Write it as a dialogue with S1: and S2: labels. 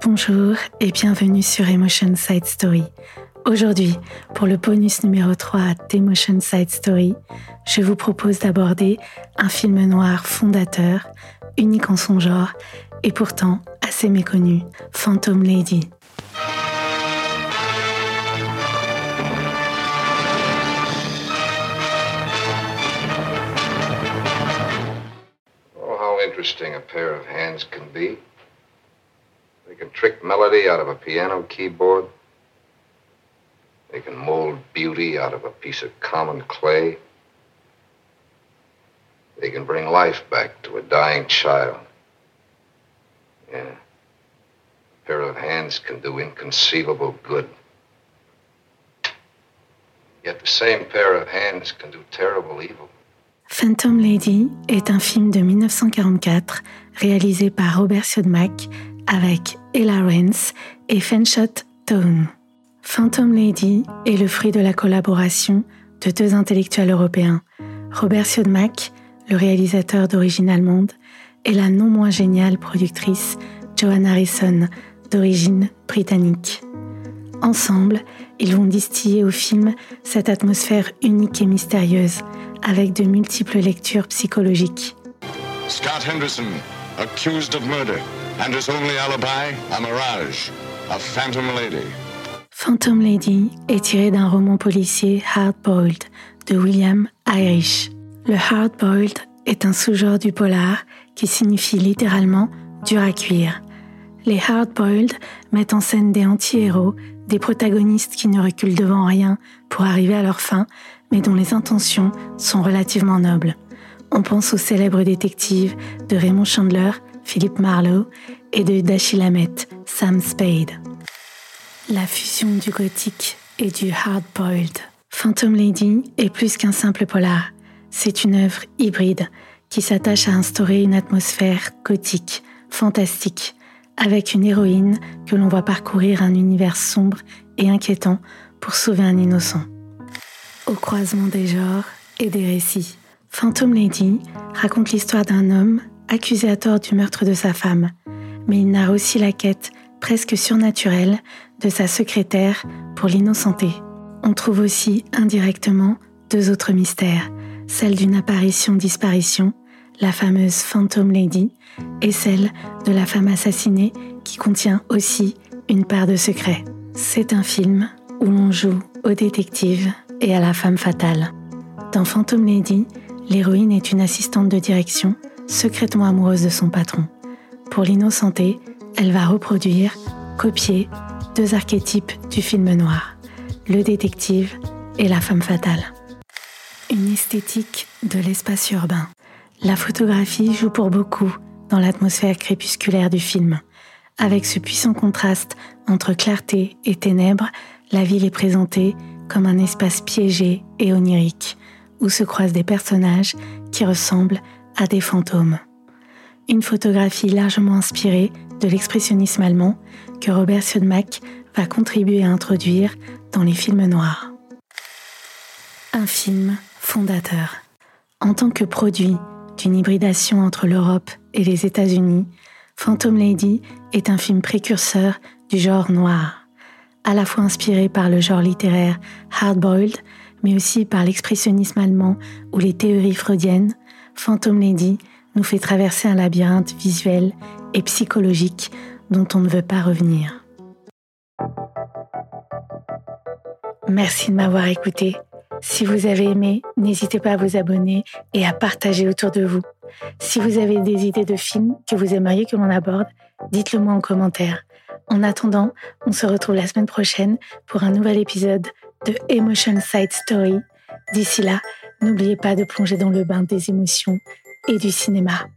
S1: Bonjour et bienvenue sur Emotion Side Story. Aujourd'hui, pour le bonus numéro 3 d'Emotion Side Story, je vous propose d'aborder un film noir fondateur, unique en son genre et pourtant assez méconnu, Phantom Lady.
S2: Oh, how interesting a pair of hands can be. They can trick melody out of a piano keyboard. They can mold beauty out of a piece of common clay. They can bring life back to a dying child. Yeah. A pair of hands can do inconceivable good. Yet the same pair of hands can do terrible evil.
S1: Phantom Lady est un film de 1944 réalisé par Robert Siodmak avec Ella Rance et Fenshot Tone. Phantom Lady est le fruit de la collaboration de deux intellectuels européens, Robert Siodmak, le réalisateur d'origine allemande, et la non moins géniale productrice Joan Harrison, d'origine britannique. Ensemble, ils vont distiller au film cette atmosphère unique et mystérieuse, avec de multiples lectures psychologiques.
S3: Scott Henderson, accused of murder, and his only alibi, a mirage, a phantom lady.
S1: Phantom Lady est tiré d'un roman policier Hard-Boiled de William Irish. Le Hard-Boiled est un sous-genre du polar qui signifie littéralement dur à cuire. Les Hard-Boiled mettent en scène des anti-héros, des protagonistes qui ne reculent devant rien pour arriver à leur fin, mais dont les intentions sont relativement nobles. On pense aux célèbres détectives de Raymond Chandler, Philip Marlowe et de Dashiell Hammett, Sam Spade. La fusion du gothique et du hard-boiled. Phantom Lady est plus qu'un simple polar. C'est une œuvre hybride qui s'attache à instaurer une atmosphère gothique, fantastique, avec une héroïne que l'on voit parcourir un univers sombre et inquiétant pour sauver un innocent. Au croisement des genres et des récits, Phantom Lady raconte l'histoire d'un homme accusé à tort du meurtre de sa femme, mais il narre aussi la quête presque surnaturelle de sa secrétaire pour l'innocenter. On trouve aussi indirectement deux autres mystères, celle d'une apparition-disparition, la fameuse Phantom Lady, et celle de la femme assassinée qui contient aussi une part de secret. C'est un film où l'on joue au détective et à la femme fatale. Dans Phantom Lady, l'héroïne est une assistante de direction secrètement amoureuse de son patron. Pour l'innocenter, elle va reproduire, copier deux archétypes du film noir, le détective et la femme fatale. Une esthétique de l'espace urbain. La photographie joue pour beaucoup dans l'atmosphère crépusculaire du film. Avec ce puissant contraste entre clarté et ténèbres, la ville est présentée comme un espace piégé et onirique, où se croisent des personnages qui ressemblent à des fantômes. Une photographie largement inspirée de l'expressionnisme allemand que Robert Siodmak va contribuer à introduire dans les films noirs. Un film fondateur. En tant que produit d'une hybridation entre l'Europe et les États-Unis, Phantom Lady est un film précurseur du genre noir, à la fois inspiré par le genre littéraire hard-boiled, mais aussi par l'expressionnisme allemand ou les théories freudiennes. Phantom Lady nous fait traverser un labyrinthe visuel et psychologique dont on ne veut pas revenir. Merci de m'avoir écouté. Si vous avez aimé, n'hésitez pas à vous abonner et à partager autour de vous. Si vous avez des idées de films que vous aimeriez que l'on aborde, dites-le moi en commentaire. En attendant, on se retrouve la semaine prochaine pour un nouvel épisode de Emotion Side Story. D'ici là, n'oubliez pas de plonger dans le bain des émotions et du cinéma.